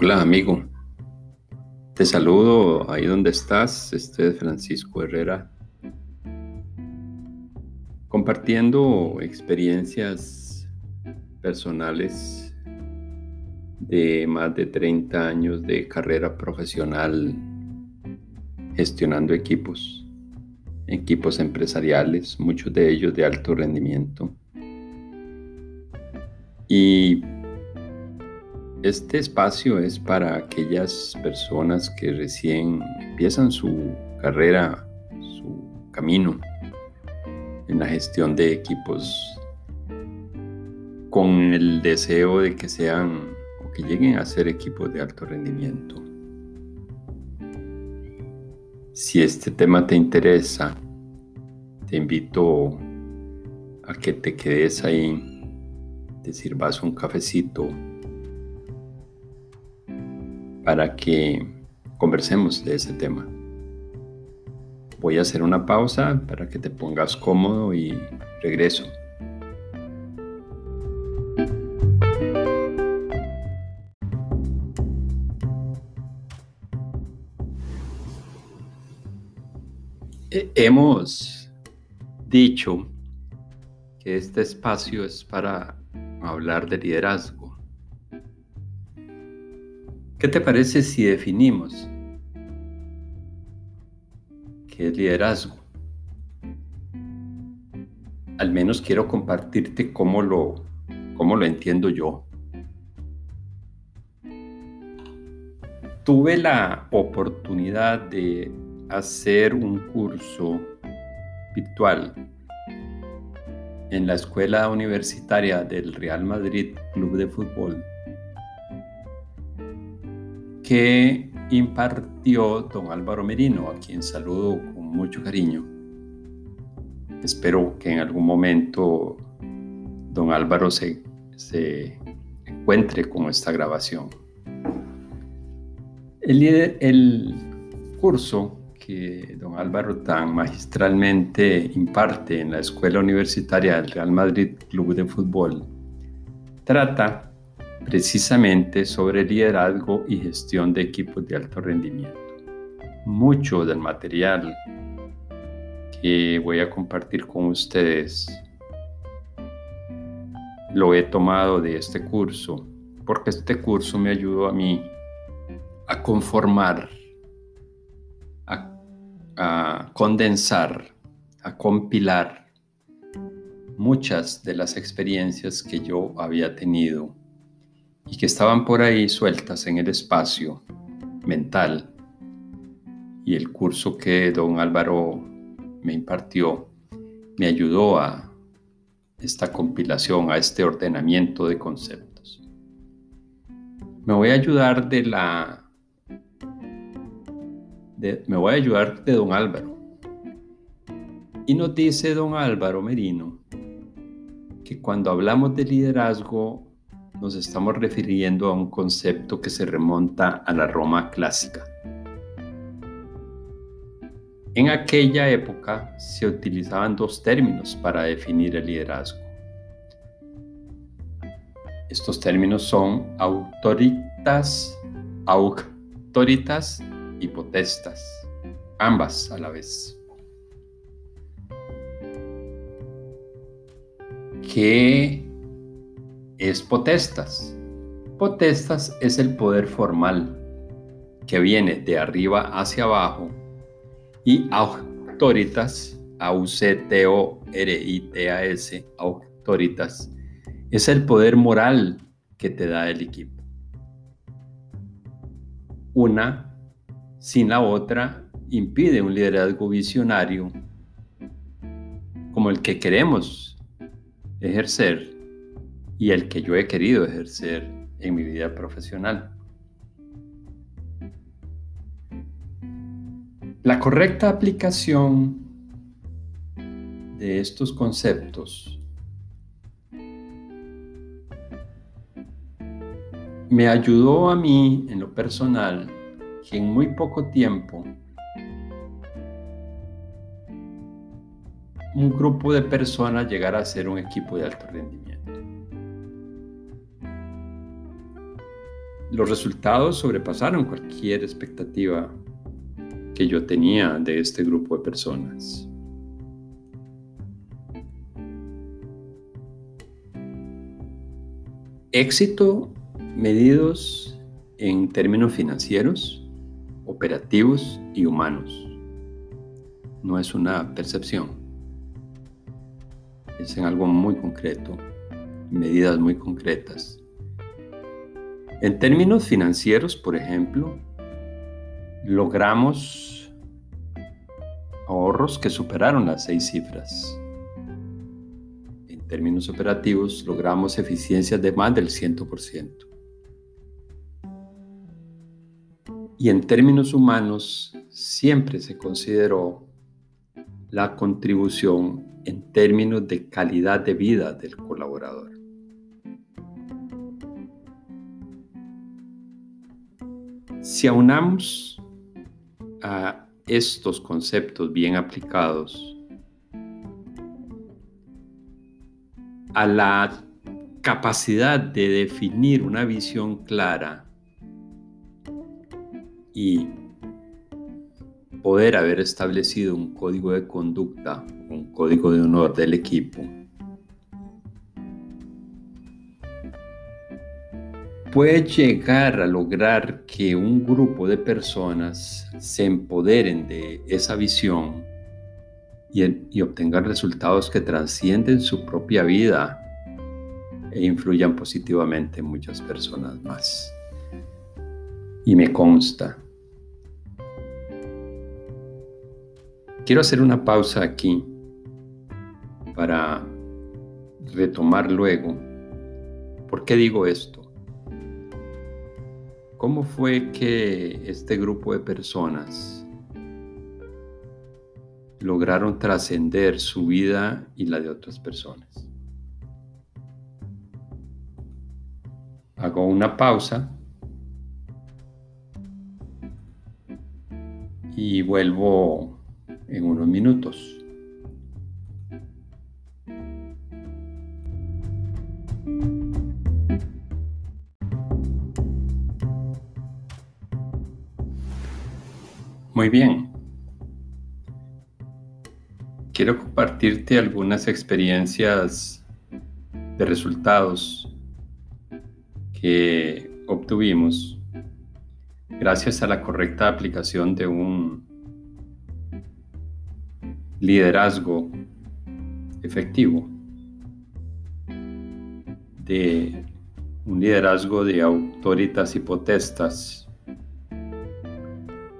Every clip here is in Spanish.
Hola amigo, te saludo ahí donde estás, este es Francisco Herrera, compartiendo experiencias personales de más de 30 años de carrera profesional gestionando equipos, equipos empresariales, muchos de ellos de alto rendimiento. Y este espacio es para aquellas personas que recién empiezan su carrera, su camino en la gestión de equipos con el deseo de que sean o que lleguen a ser equipos de alto rendimiento. Si este tema te interesa, te invito a que te quedes ahí, te sirvas un cafecito para que conversemos de ese tema. Voy a hacer una pausa para que te pongas cómodo y regreso. Hemos dicho que este espacio es para hablar de liderazgo ¿Qué te parece si definimos qué es liderazgo? Al menos quiero compartirte cómo lo, cómo lo entiendo yo. Tuve la oportunidad de hacer un curso virtual en la Escuela Universitaria del Real Madrid Club de Fútbol que impartió don Álvaro Merino, a quien saludo con mucho cariño. Espero que en algún momento don Álvaro se, se encuentre con esta grabación. El, el curso que don Álvaro tan magistralmente imparte en la Escuela Universitaria del Real Madrid Club de Fútbol trata precisamente sobre liderazgo y gestión de equipos de alto rendimiento. Mucho del material que voy a compartir con ustedes lo he tomado de este curso, porque este curso me ayudó a mí a conformar, a, condensar, a compilar muchas de las experiencias que yo había tenido y que estaban por ahí sueltas en el espacio mental. Y el curso que don Álvaro me impartió me ayudó a esta compilación, a este ordenamiento de conceptos. Me voy a ayudar de la... me voy a ayudar de don Álvaro. Y nos dice don Álvaro Merino que cuando hablamos de liderazgo nos estamos refiriendo a un concepto que se remonta a la Roma clásica. En aquella época se utilizaban dos términos para definir el liderazgo. Estos términos son autoritas, autoritas y potestas, ambas a la vez. ¿Qué es potestas. Potestas es el poder formal que viene de arriba hacia abajo y autoritas, A-U-C-T-O-R-I-T-A-S, autoritas, es el poder moral que te da el equipo. Una sin la otra impide un liderazgo visionario como el que queremos ejercer y el que yo he querido ejercer en mi vida profesional. La correcta aplicación de estos conceptos me ayudó a mí en lo personal que en muy poco tiempo un grupo de personas llegara a ser un equipo de alto rendimiento. Los resultados sobrepasaron cualquier expectativa que yo tenía de este grupo de personas. Éxito medidos en términos financieros, operativos y humanos. No es una percepción. Es en algo muy concreto, medidas muy concretas. En términos financieros, por ejemplo, logramos ahorros que superaron las seis cifras términos operativos, logramos eficiencias de más del 100%. Y en términos humanos, siempre se consideró la contribución en términos de calidad de vida del colaborador. Si aunamos a estos conceptos bien aplicados a la capacidad de definir una visión clara y poder haber establecido un código de conducta, un código de honor del equipo, puede llegar a lograr que un grupo de personas se empoderen de esa visión y, obtengan resultados que trascienden su propia vida e influyan positivamente en muchas personas más. Y me consta. Quiero hacer una pausa aquí para retomar luego. ¿Por qué digo esto? ¿Cómo fue que este grupo de personas lograron trascender su vida y la de otras personas. Hago una pausa y vuelvo en unos minutos. Muy bien, quiero compartirte algunas experiencias de resultados que obtuvimos gracias a la correcta aplicación de un liderazgo efectivo, de un liderazgo de autoritas y potestas,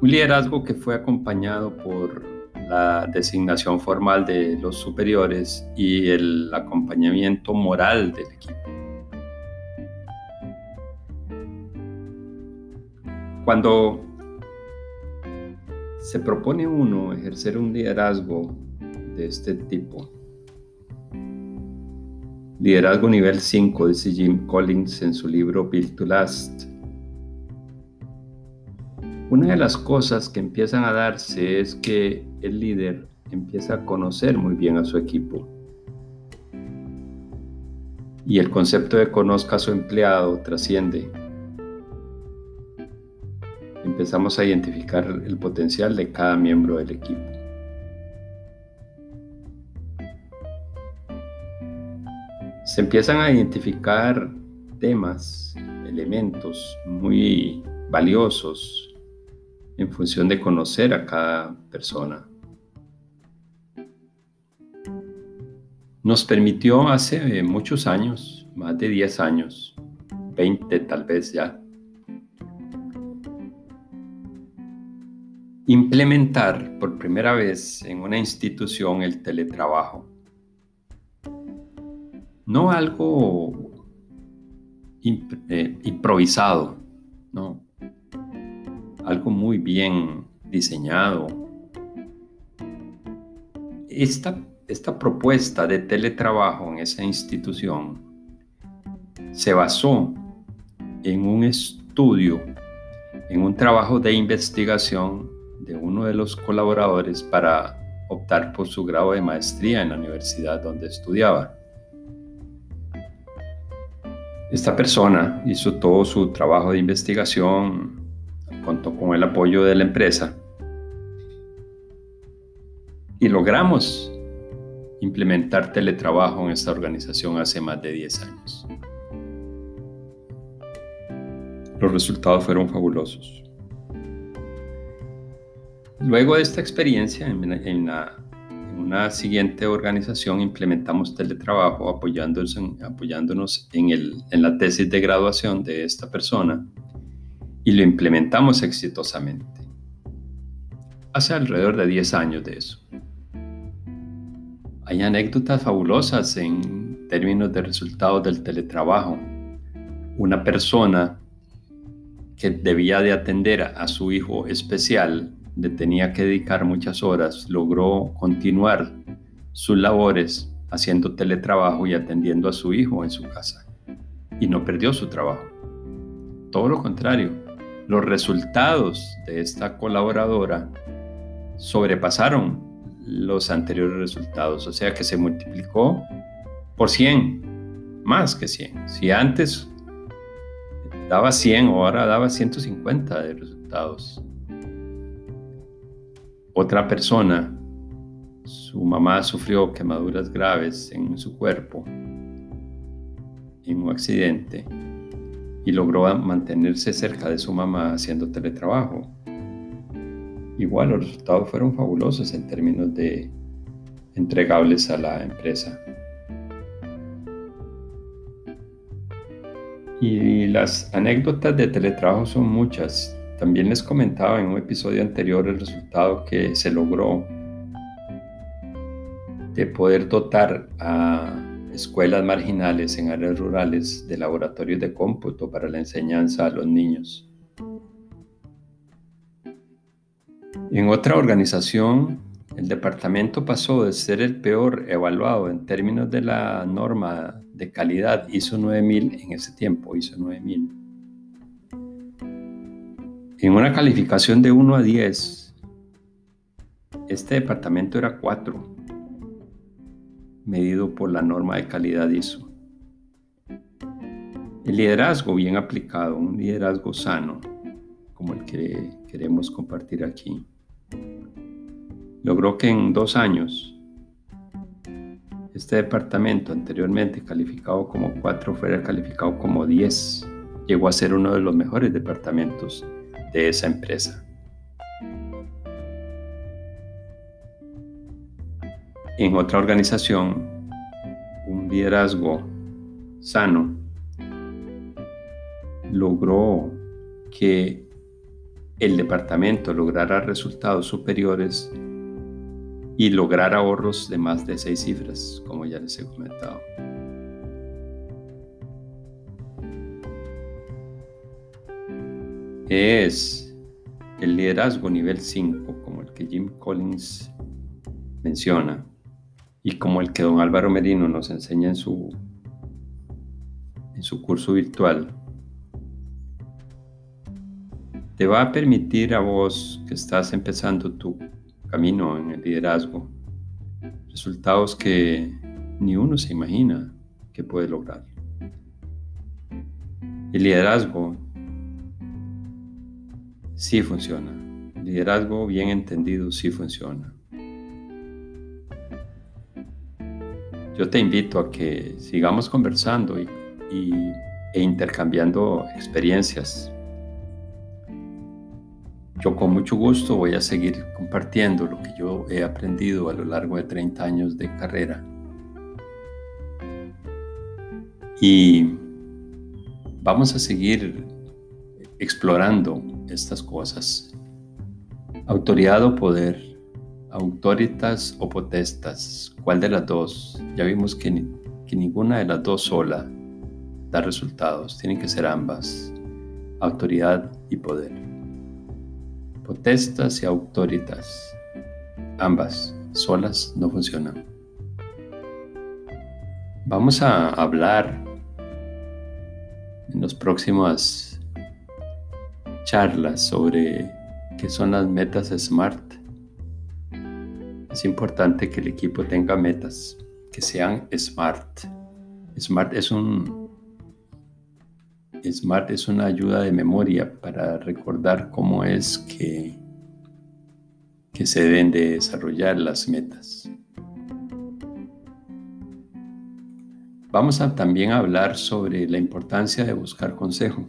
un liderazgo que fue acompañado por la designación formal de los superiores y el acompañamiento moral del equipo. Cuando se propone uno ejercer un liderazgo de este tipo, liderazgo nivel 5, dice Jim Collins en su libro Build to Last, una de las cosas que empiezan a darse es que el líder empieza a conocer muy bien a su equipo. Y el concepto de conozca a su empleado trasciende. Empezamos a identificar el potencial de cada miembro del equipo. Se empiezan a identificar temas, elementos muy valiosos en función de conocer a cada persona. Nos permitió hace muchos años, más de 10 años, 20 tal vez ya, implementar por primera vez en una institución el teletrabajo. No algo eh, improvisado, no, algo muy bien diseñado. Esta, esta propuesta de teletrabajo en esa institución se basó en un estudio, en un trabajo de investigación de uno de los colaboradores para optar por su grado de maestría en la universidad donde estudiaba. Esta persona hizo todo su trabajo de investigación, contó con el apoyo de la empresa y logramos implementar teletrabajo en esta organización hace más de 10 años. Los resultados fueron fabulosos. Luego de esta experiencia, en, una siguiente organización implementamos teletrabajo apoyándonos, en, apoyándonos en la tesis de graduación de esta persona y lo implementamos exitosamente. Hace alrededor de 10 años de eso. Hay anécdotas fabulosas en términos de resultados del teletrabajo. Una persona que debía de atender a su hijo especial, le tenía que dedicar muchas horas, logró continuar sus labores haciendo teletrabajo y atendiendo a su hijo en su casa. Y no perdió su trabajo. Todo lo contrario, los resultados de esta colaboradora sobrepasaron los anteriores resultados, o sea que se multiplicó por 100, más que 100. Si antes daba 100, ahora daba 150 de resultados. Otra persona, su mamá sufrió quemaduras graves en su cuerpo en un accidente y logró mantenerse cerca de su mamá haciendo teletrabajo. Igual los resultados fueron fabulosos en términos de entregables a la empresa. Y las anécdotas de teletrabajo son muchas. También les comentaba en un episodio anterior el resultado que se logró de poder dotar a escuelas marginales en áreas rurales de laboratorios de cómputo para la enseñanza a los niños. En otra organización, el departamento pasó de ser el peor evaluado en términos de la norma de calidad ISO 9000 en ese tiempo, ISO 9000. En una calificación de 1 a 10, este departamento era 4 medido por la norma de calidad ISO. El liderazgo bien aplicado, un liderazgo sano, como el que queremos compartir aquí, logró que en dos años este departamento anteriormente calificado como 4 fuera calificado como 10. Llegó a ser uno de los mejores departamentos de esa empresa. En otra organización, un liderazgo sano logró que el departamento lograra resultados superiores y lograr ahorros de más de seis cifras, como ya les he comentado. Es el liderazgo nivel 5, como el que Jim Collins menciona, y como el que don Álvaro Merino nos enseña en su, en su curso virtual, te va a permitir a vos que estás empezando tu camino en el liderazgo resultados que ni uno se imagina que puede lograr. El liderazgo sí funciona. El liderazgo bien entendido sí funciona. Yo te invito a que sigamos conversando y, e intercambiando experiencias. Yo con mucho gusto voy a seguir compartiendo lo que yo he aprendido a lo largo de 30 años de carrera. Y vamos a seguir explorando estas cosas. Autoridad o poder autoritas o potestas, ¿cuál de las dos? Ya vimos que, que ninguna de las dos sola da resultados, tienen que ser ambas, autoridad y poder. Potestas y autoritas, ambas solas no funcionan. Vamos a hablar en las próximas charlas sobre qué son las metas SMART es importante que el equipo tenga metas que sean SMART. SMART es un, SMART es una ayuda de memoria para recordar cómo es que, que se deben de desarrollar las metas. Vamos a también hablar sobre la importancia de buscar consejo.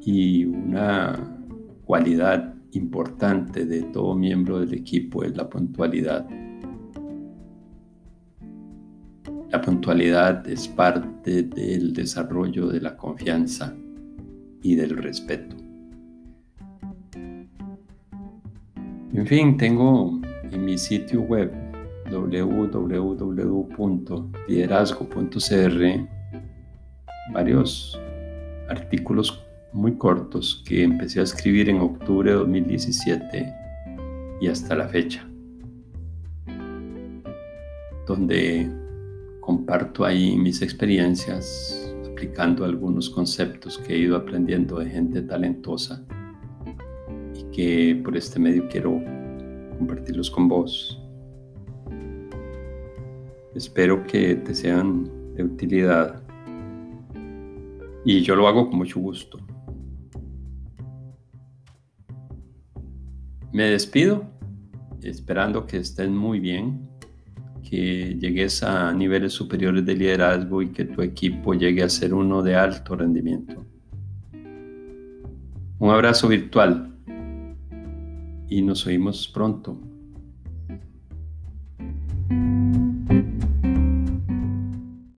Y una cualidad importante de todo miembro del equipo es la puntualidad. La puntualidad es parte del desarrollo de la confianza y del respeto. En fin, tengo en mi sitio web www.liderazgo.cr varios artículos muy cortos que empecé a escribir en octubre de 2017 y hasta la fecha, donde comparto ahí mis experiencias aplicando algunos conceptos que he ido aprendiendo de gente talentosa y que por este medio quiero compartirlos con vos. Espero que te sean de utilidad y yo lo hago con mucho gusto. Me despido esperando que estén muy bien que llegues a niveles superiores de liderazgo y que tu equipo llegue a ser uno de alto rendimiento. Un abrazo virtual y nos oímos pronto.